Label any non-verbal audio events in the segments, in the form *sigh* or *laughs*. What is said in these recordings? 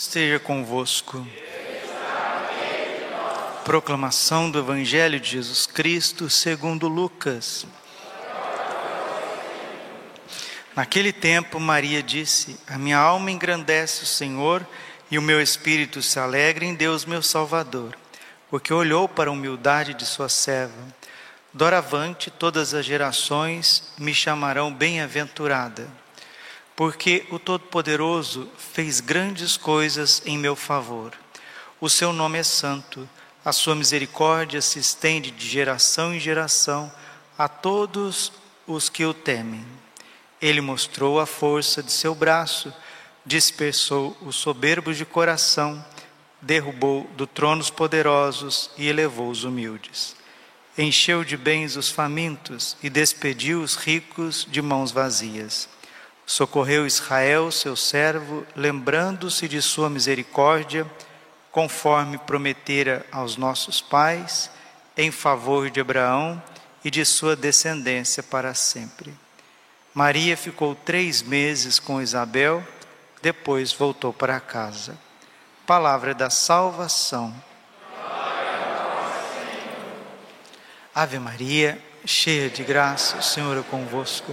esteja convosco. Proclamação do Evangelho de Jesus Cristo segundo Lucas. Naquele tempo, Maria disse: A minha alma engrandece o Senhor e o meu espírito se alegra em Deus, meu Salvador, porque olhou para a humildade de sua serva. Doravante, todas as gerações me chamarão bem-aventurada porque o Todo-Poderoso fez grandes coisas em meu favor. O seu nome é santo, a sua misericórdia se estende de geração em geração a todos os que o temem. Ele mostrou a força de seu braço, dispersou os soberbos de coração, derrubou do trono os poderosos e elevou os humildes. Encheu de bens os famintos e despediu os ricos de mãos vazias Socorreu Israel, seu servo, lembrando-se de sua misericórdia, conforme prometera aos nossos pais, em favor de Abraão e de sua descendência para sempre. Maria ficou três meses com Isabel, depois voltou para casa. Palavra da salvação. Ave Maria, cheia de graça, o Senhor é convosco.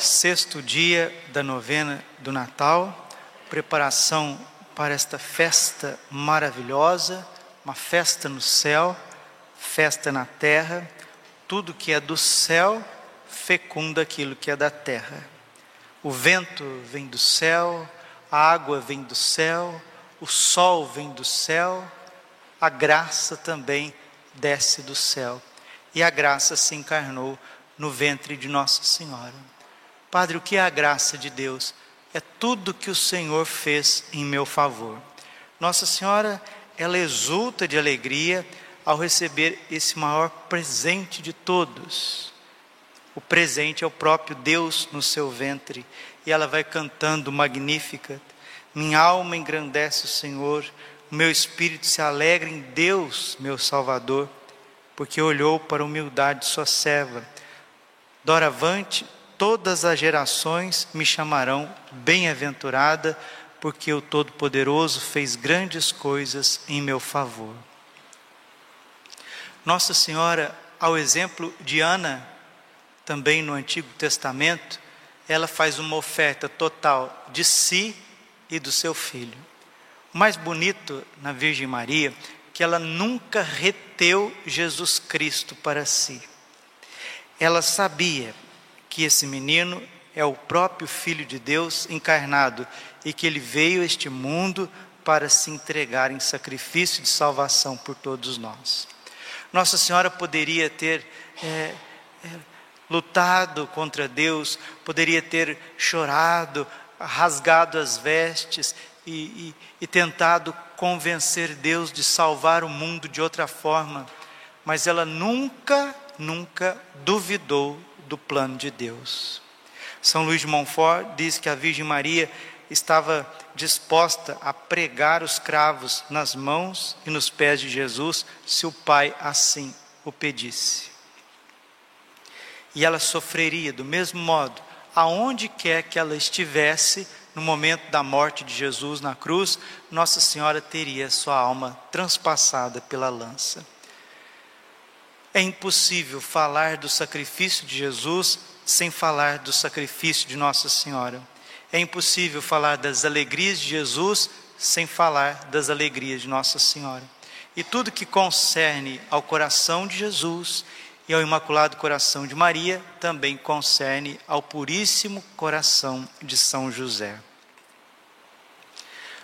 sexto dia da novena do Natal, preparação para esta festa maravilhosa, uma festa no céu, festa na terra, tudo que é do céu fecunda aquilo que é da terra. O vento vem do céu, a água vem do céu, o sol vem do céu, a graça também desce do céu. E a graça se encarnou no ventre de Nossa Senhora. Padre, o que é a graça de Deus? É tudo que o Senhor fez em meu favor. Nossa Senhora, ela exulta de alegria ao receber esse maior presente de todos. O presente é o próprio Deus no seu ventre, e ela vai cantando magnífica. Minha alma engrandece o Senhor, o meu espírito se alegra em Deus, meu Salvador, porque olhou para a humildade de sua serva. Doravante, todas as gerações me chamarão bem-aventurada, porque o Todo-Poderoso fez grandes coisas em meu favor. Nossa Senhora, ao exemplo de Ana, também no Antigo Testamento, ela faz uma oferta total de si e do seu filho. O mais bonito na Virgem Maria, que ela nunca reteu Jesus Cristo para si. Ela sabia que esse menino é o próprio Filho de Deus encarnado e que ele veio a este mundo para se entregar em sacrifício de salvação por todos nós. Nossa Senhora poderia ter é, é, lutado contra Deus, poderia ter chorado, rasgado as vestes e, e, e tentado convencer Deus de salvar o mundo de outra forma, mas ela nunca, nunca duvidou do plano de Deus. São Luís de Montfort diz que a Virgem Maria estava disposta a pregar os cravos nas mãos e nos pés de Jesus, se o Pai assim o pedisse. E ela sofreria do mesmo modo, aonde quer que ela estivesse, no momento da morte de Jesus na cruz, Nossa Senhora teria sua alma transpassada pela lança. É impossível falar do sacrifício de Jesus sem falar do sacrifício de Nossa Senhora. É impossível falar das alegrias de Jesus sem falar das alegrias de Nossa Senhora. E tudo que concerne ao coração de Jesus e ao Imaculado Coração de Maria também concerne ao Puríssimo Coração de São José.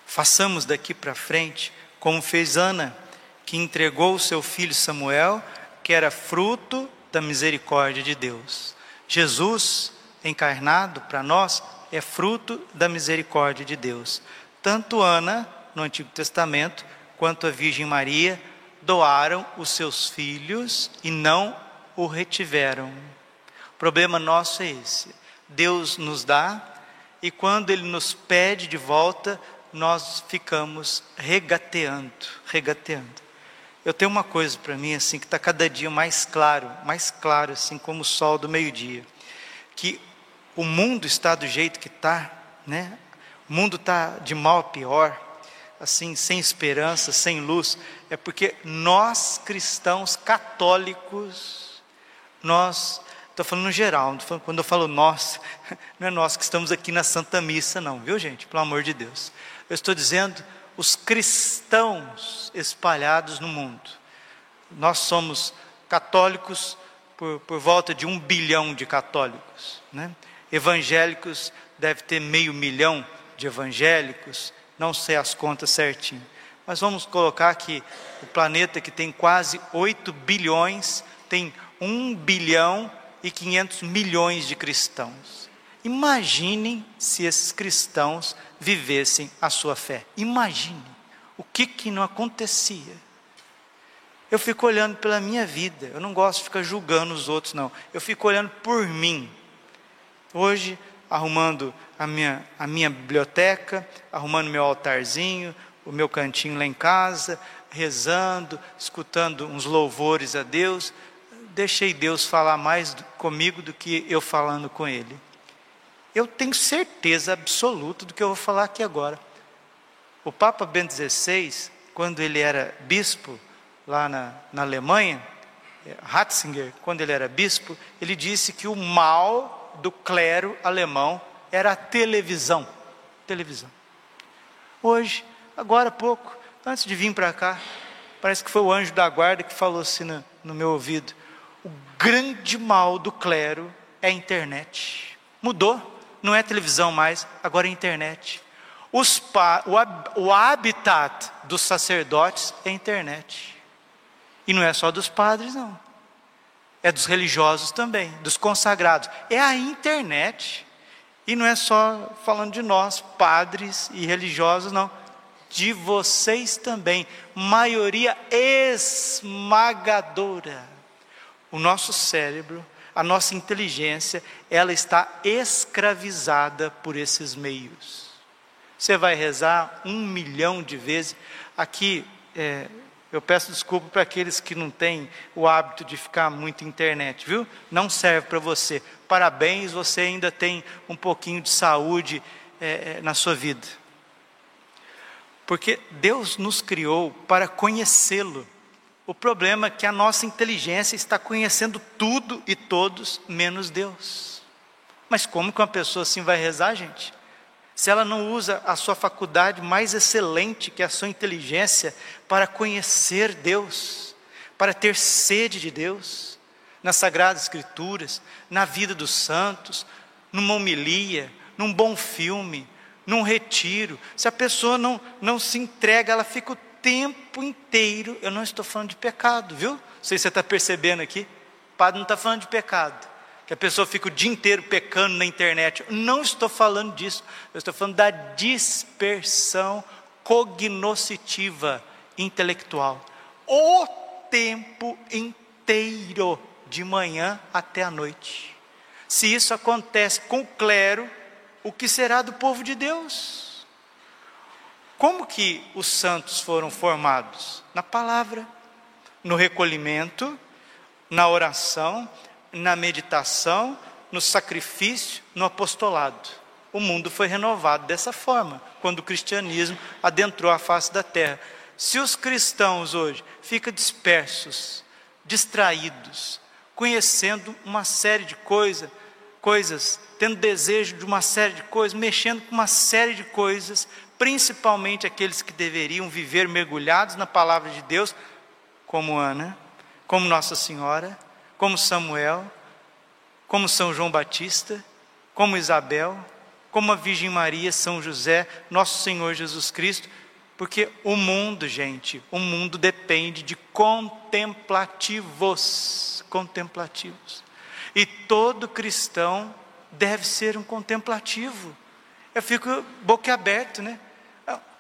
Façamos daqui para frente como fez Ana, que entregou o seu filho Samuel que era fruto da misericórdia de Deus. Jesus, encarnado para nós, é fruto da misericórdia de Deus. Tanto Ana, no Antigo Testamento, quanto a Virgem Maria doaram os seus filhos e não o retiveram. O problema nosso é esse. Deus nos dá e quando ele nos pede de volta, nós ficamos regateando, regateando. Eu tenho uma coisa para mim assim que está cada dia mais claro, mais claro assim como o sol do meio-dia, que o mundo está do jeito que está, né? O mundo está de mal a pior, assim sem esperança, sem luz, é porque nós cristãos católicos, nós Estou falando no geral, quando eu falo nós, *laughs* não é nós que estamos aqui na Santa Missa, não, viu gente? Pelo amor de Deus. Eu estou dizendo os cristãos espalhados no mundo. Nós somos católicos por, por volta de um bilhão de católicos. Né? Evangélicos deve ter meio milhão de evangélicos, não sei as contas certinho. Mas vamos colocar que o planeta que tem quase 8 bilhões, tem 1 bilhão e 500 milhões de cristãos. Imaginem se esses cristãos vivessem a sua fé. Imagine o que, que não acontecia. Eu fico olhando pela minha vida, eu não gosto de ficar julgando os outros, não. Eu fico olhando por mim. Hoje, arrumando a minha, a minha biblioteca, arrumando meu altarzinho, o meu cantinho lá em casa, rezando, escutando uns louvores a Deus, deixei Deus falar mais comigo do que eu falando com Ele. Eu tenho certeza absoluta do que eu vou falar aqui agora. O Papa Bento XVI, quando ele era bispo lá na, na Alemanha, eh, Ratzinger, quando ele era bispo, ele disse que o mal do clero alemão era a televisão. Televisão. Hoje, agora há pouco, antes de vir para cá, parece que foi o anjo da guarda que falou assim no, no meu ouvido: o grande mal do clero é a internet. Mudou, não é televisão mais, agora é internet. Os o, o habitat dos sacerdotes é internet. E não é só dos padres, não. É dos religiosos também, dos consagrados. É a internet. E não é só falando de nós, padres e religiosos, não. De vocês também. Maioria esmagadora o nosso cérebro, a nossa inteligência, ela está escravizada por esses meios. Você vai rezar um milhão de vezes. Aqui, é, eu peço desculpa para aqueles que não têm o hábito de ficar muito internet, viu? Não serve para você. Parabéns, você ainda tem um pouquinho de saúde é, é na sua vida. Porque Deus nos criou para conhecê-lo. O problema é que a nossa inteligência está conhecendo tudo e todos menos Deus. Mas como que uma pessoa assim vai rezar, gente? Se ela não usa a sua faculdade mais excelente, que é a sua inteligência, para conhecer Deus, para ter sede de Deus, nas Sagradas Escrituras, na vida dos santos, numa homilia, num bom filme, num retiro. Se a pessoa não, não se entrega, ela fica o tempo inteiro, eu não estou falando de pecado, viu? Não sei se você está percebendo aqui. O padre não está falando de pecado. Que a pessoa fica o dia inteiro pecando na internet. Não estou falando disso. Eu estou falando da dispersão cognoscitiva intelectual. O tempo inteiro, de manhã até a noite. Se isso acontece com o clero, o que será do povo de Deus? Como que os santos foram formados? Na palavra, no recolhimento, na oração, na meditação, no sacrifício, no apostolado. O mundo foi renovado dessa forma, quando o cristianismo adentrou a face da terra. Se os cristãos hoje ficam dispersos, distraídos, conhecendo uma série de coisas, coisas, tendo desejo de uma série de coisas, mexendo com uma série de coisas, principalmente aqueles que deveriam viver mergulhados na palavra de Deus, como Ana, como Nossa Senhora, como Samuel, como São João Batista, como Isabel, como a Virgem Maria, São José, nosso Senhor Jesus Cristo, porque o mundo, gente, o mundo depende de contemplativos, contemplativos. E todo cristão deve ser um contemplativo. Eu fico boquiaberto, né?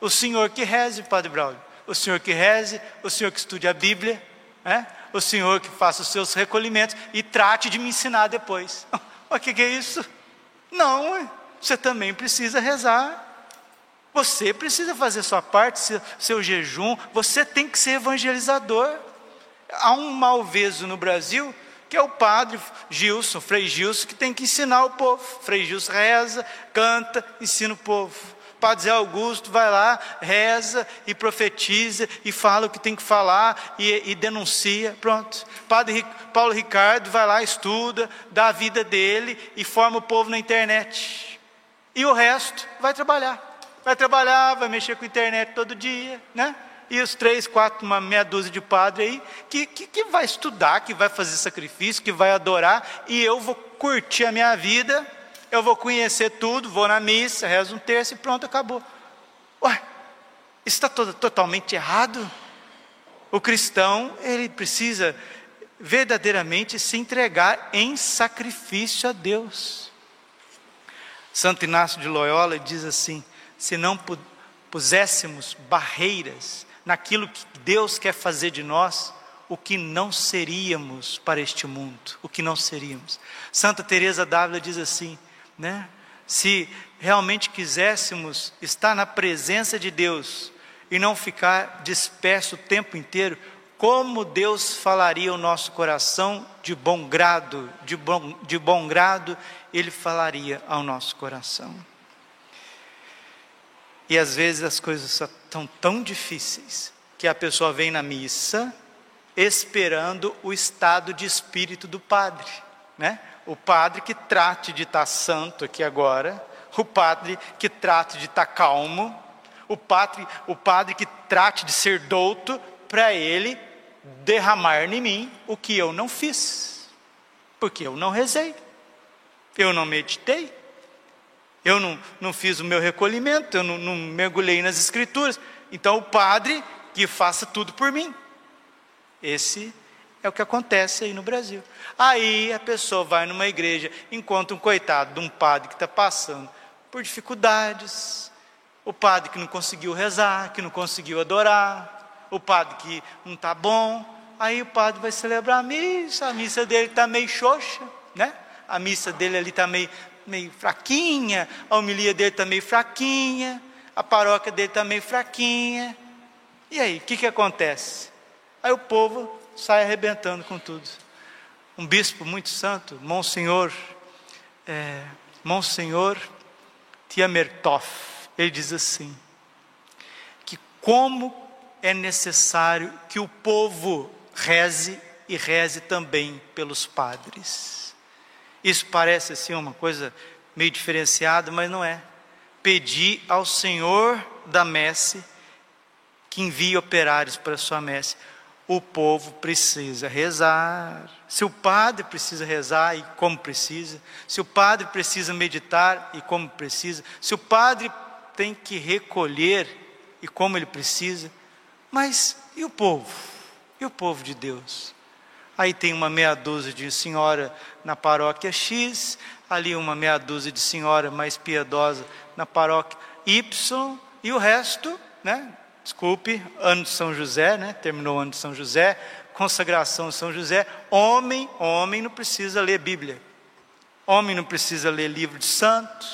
O senhor que reze, Padre Braulio. O senhor que reze, o senhor que estude a Bíblia, né? o senhor que faça os seus recolhimentos e trate de me ensinar depois. *laughs* O que, que é isso? Não, você também precisa rezar. Você precisa fazer sua parte, seu, seu jejum, você tem que ser evangelizador. Há um malveso no Brasil que é o padre Gilson, Frei Gilson, que tem que ensinar o povo. Frei Gilson reza, canta, ensina o povo. Padre Zé Augusto vai lá, reza e profetiza e fala o que tem que falar e, e denuncia. Pronto. Padre Paulo Ricardo vai lá, estuda, dá a vida dele e forma o povo na internet. E o resto vai trabalhar. Vai trabalhar, vai mexer com a internet todo dia, né? e os três, quatro, uma meia dúzia de padres aí, que, que, que vai estudar, que vai fazer sacrifício, que vai adorar, e eu vou curtir a minha vida, eu vou conhecer tudo, vou na missa, rezo um terço e pronto, acabou. Ué, está totalmente errado. O cristão, ele precisa verdadeiramente se entregar em sacrifício a Deus. Santo Inácio de Loyola diz assim: se não puséssemos barreiras naquilo que Deus quer fazer de nós, o que não seríamos para este mundo, o que não seríamos. Santa Teresa d'Ávila diz assim, né? Se realmente quiséssemos estar na presença de Deus e não ficar disperso o tempo inteiro, como Deus falaria o nosso coração de bom grado, de bom, de bom grado, Ele falaria ao nosso coração. E às vezes as coisas estão tão difíceis que a pessoa vem na missa esperando o estado de espírito do padre, né? O padre que trate de estar santo aqui agora, o padre que trate de estar calmo, o padre, o padre que trate de ser douto para ele derramar em mim o que eu não fiz, porque eu não rezei, eu não meditei, eu não, não fiz o meu recolhimento, eu não, não mergulhei nas escrituras. Então o padre que faça tudo por mim. Esse é o que acontece aí no Brasil. Aí a pessoa vai numa igreja, encontra um coitado de um padre que está passando por dificuldades, o padre que não conseguiu rezar, que não conseguiu adorar, o padre que não está bom. Aí o padre vai celebrar a missa, a missa dele está meio xoxa, né? A missa dele ali está meio, meio fraquinha, a homilia dele está meio fraquinha, a paróquia dele está meio fraquinha. E aí, o que, que acontece? Aí o povo sai arrebentando com tudo. Um bispo muito santo, Monsenhor, é, Monsenhor Tiamertoff, ele diz assim: que como é necessário que o povo reze e reze também pelos padres. Isso parece assim uma coisa meio diferenciada, mas não é. Pedir ao Senhor da messe que envie operários para a sua messe. O povo precisa rezar. Se o padre precisa rezar e como precisa, se o padre precisa meditar e como precisa, se o padre tem que recolher e como ele precisa, mas e o povo? E o povo de Deus? Aí tem uma meia dúzia de senhora na paróquia X, ali uma meia dúzia de senhora mais piedosa na paróquia Y, e o resto, né? Desculpe, ano de São José, né? terminou o ano de São José, consagração de São José. Homem, homem não precisa ler Bíblia, homem não precisa ler livro de santo,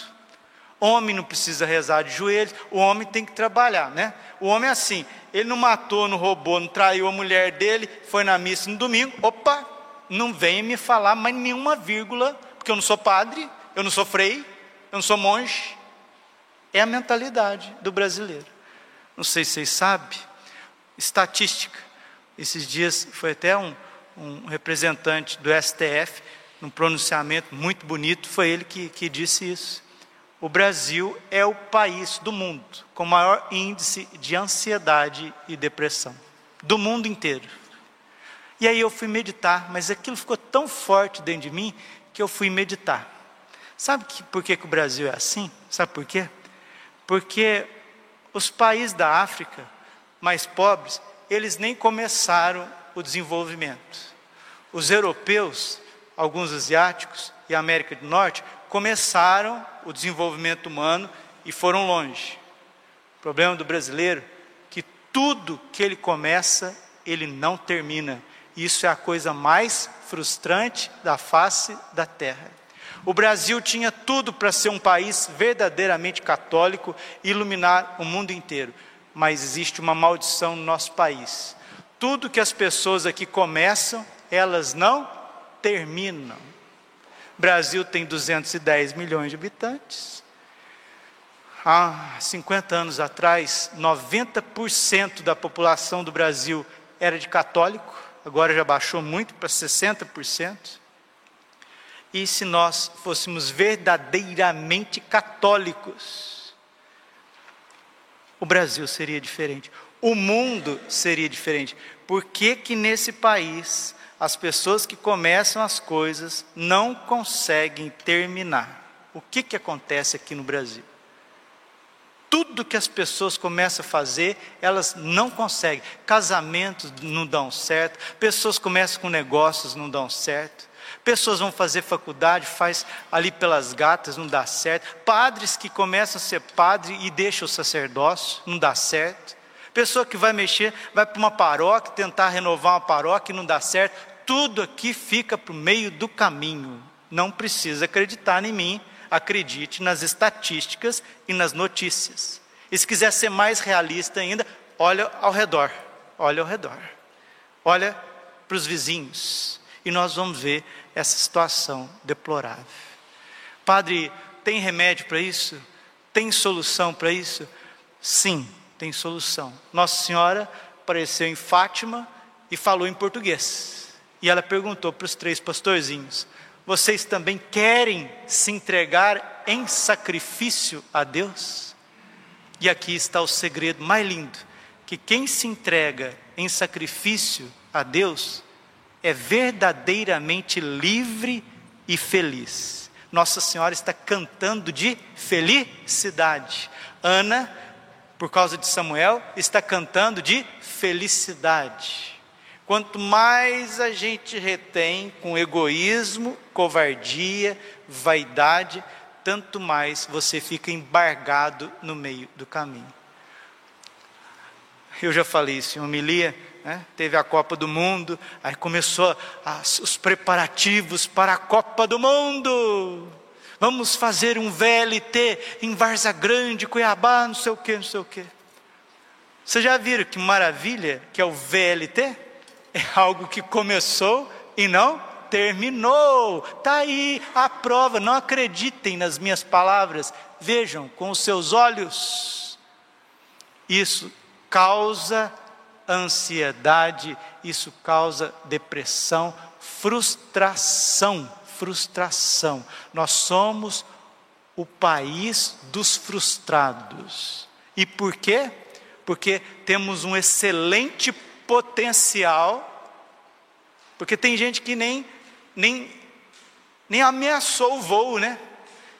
homem não precisa rezar de joelhos, o homem tem que trabalhar, né? O homem é assim, ele não matou, não roubou, não traiu a mulher dele, foi na missa no domingo, opa, não vem me falar mais nenhuma vírgula, porque eu não sou padre, eu não sou frei, eu não sou monge. É a mentalidade do brasileiro. Não sei se vocês sabem, estatística. Esses dias foi até um, um representante do STF, num pronunciamento muito bonito, foi ele que, que disse isso. O Brasil é o país do mundo com maior índice de ansiedade e depressão, do mundo inteiro. E aí eu fui meditar, mas aquilo ficou tão forte dentro de mim que eu fui meditar. Sabe que, por que, que o Brasil é assim? Sabe por quê? Porque os países da África mais pobres, eles nem começaram o desenvolvimento. Os europeus, alguns asiáticos e a América do Norte começaram o desenvolvimento humano e foram longe. O problema do brasileiro que tudo que ele começa, ele não termina. Isso é a coisa mais frustrante da face da terra. O Brasil tinha tudo para ser um país verdadeiramente católico e iluminar o mundo inteiro, mas existe uma maldição no nosso país. Tudo que as pessoas aqui começam, elas não terminam. O Brasil tem 210 milhões de habitantes. Há 50 anos atrás, 90% da população do Brasil era de católico, agora já baixou muito para 60%. E se nós fôssemos verdadeiramente católicos, o Brasil seria diferente, o mundo seria diferente. Por que que nesse país as pessoas que começam as coisas não conseguem terminar? O que que acontece aqui no Brasil? tudo que as pessoas começam a fazer, elas não conseguem. Casamentos não dão certo, pessoas começam com negócios, não dão certo. Pessoas vão fazer faculdade, faz ali pelas gatas, não dá certo. Padres que começam a ser padre e deixam o sacerdócio, não dá certo. Pessoa que vai mexer, vai para uma paróquia, tentar renovar uma paróquia, não dá certo. Tudo aqui fica para o meio do caminho. Não precisa acreditar em mim, acredite nas estatísticas e nas notícias. E se quiser ser mais realista ainda, olha ao redor, olha ao redor, olha para os vizinhos, e nós vamos ver essa situação deplorável. Padre, tem remédio para isso? Tem solução para isso? Sim, tem solução. Nossa Senhora apareceu em Fátima e falou em português. E ela perguntou para os três pastorzinhos: vocês também querem se entregar em sacrifício a Deus? E aqui está o segredo mais lindo: que quem se entrega em sacrifício a Deus é verdadeiramente livre e feliz. Nossa Senhora está cantando de felicidade. Ana, por causa de Samuel, está cantando de felicidade. Quanto mais a gente retém com egoísmo, covardia, vaidade, tanto mais você fica embargado no meio do caminho. Eu já falei isso em homilia, né? teve a Copa do Mundo, aí começou as, os preparativos para a Copa do Mundo. Vamos fazer um VLT em Varza Grande, Cuiabá, não sei o que, não sei o que. Vocês já viram que maravilha que é o VLT? é algo que começou e não terminou. Está aí a prova. Não acreditem nas minhas palavras. Vejam com os seus olhos. Isso causa ansiedade, isso causa depressão, frustração. Frustração. Nós somos o país dos frustrados. E por quê? Porque temos um excelente potencial, porque tem gente que nem, nem, nem ameaçou o voo, né?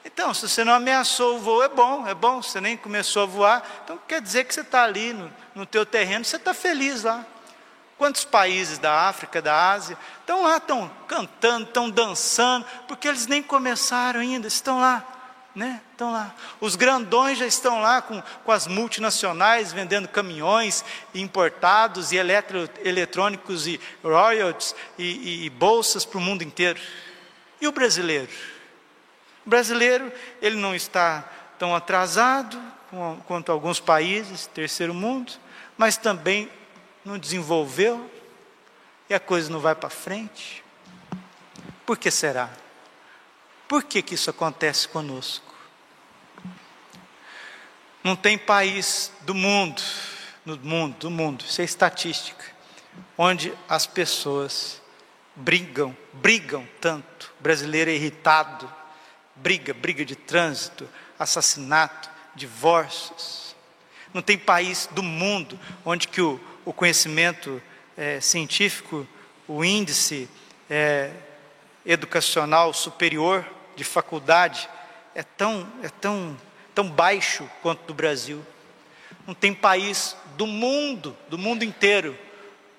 Então, se você não ameaçou o voo, é bom, é bom, você nem começou a voar, então quer dizer que você está ali no, no teu terreno, você está feliz lá. Quantos países da África, da Ásia, estão lá, estão cantando, estão dançando, porque eles nem começaram ainda, estão lá né? Estão lá. Os grandões já estão lá com, com as multinacionais vendendo caminhões importados e eletro, eletrônicos e royalties e, e, e bolsas para o mundo inteiro. E o brasileiro? O brasileiro, ele não está tão atrasado quanto alguns países, terceiro mundo, mas também não desenvolveu e a coisa não vai para frente. Por que será? Por que, que isso acontece conosco? Não tem país do mundo, no mundo, do mundo, isso é estatística, onde as pessoas brigam, brigam tanto. O brasileiro é irritado, briga, briga de trânsito, assassinato, divórcios. Não tem país do mundo onde que o, o conhecimento é, científico, o índice é, educacional superior de faculdade é tão, é tão, tão baixo quanto do Brasil. Não tem país do mundo, do mundo inteiro,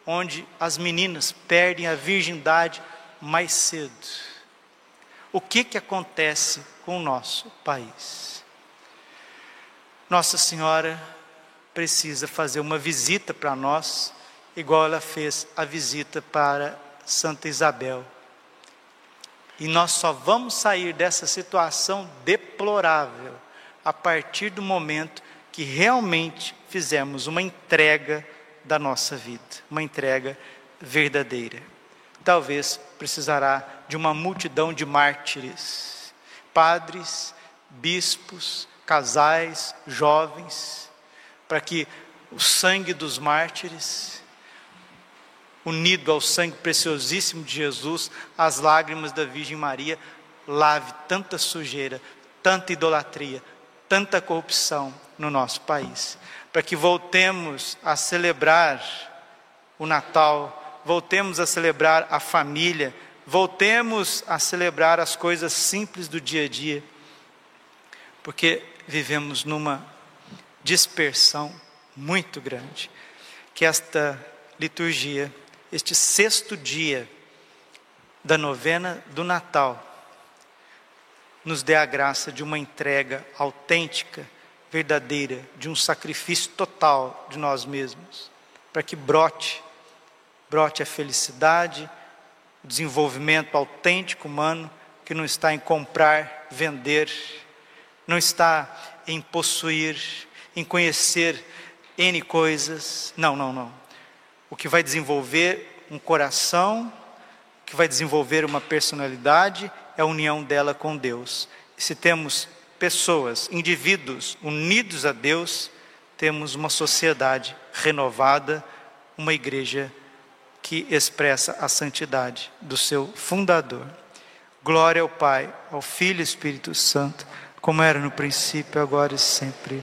onde as meninas perdem a virgindade mais cedo. O que, que acontece com o nosso país. Nossa Senhora precisa fazer uma visita para nós, igual ela fez a visita para Santa Isabel. E nós só vamos sair dessa situação deplorável a partir do momento que realmente fizermos uma entrega da nossa vida, uma entrega verdadeira. Talvez precisará de uma multidão de mártires, padres, bispos, casais, jovens, para que o sangue dos mártires, unido ao sangue preciosíssimo de Jesus, as lágrimas da Virgem Maria, lave tanta sujeira, tanta idolatria, tanta corrupção no nosso país, para que voltemos a celebrar o Natal, voltemos a celebrar a família, voltemos a celebrar as coisas simples do dia a dia, porque vivemos numa dispersão muito grande. Que esta liturgia, este sexto dia da novena do Natal, nos dê a graça de uma entrega autêntica, verdadeira, de um sacrifício total de nós mesmos, para que brote, brote a felicidade, desenvolvimento autêntico humano, que não está em comprar, vender, não está em possuir, em conhecer N coisas. Não, não, não. O que vai desenvolver um coração, o que vai desenvolver uma personalidade, é a união dela com Deus. E se temos pessoas, indivíduos unidos a Deus, temos uma sociedade renovada, uma igreja que expressa a santidade do seu fundador. Glória ao Pai, ao Filho e Espírito Santo como era no princípio, agora e sempre.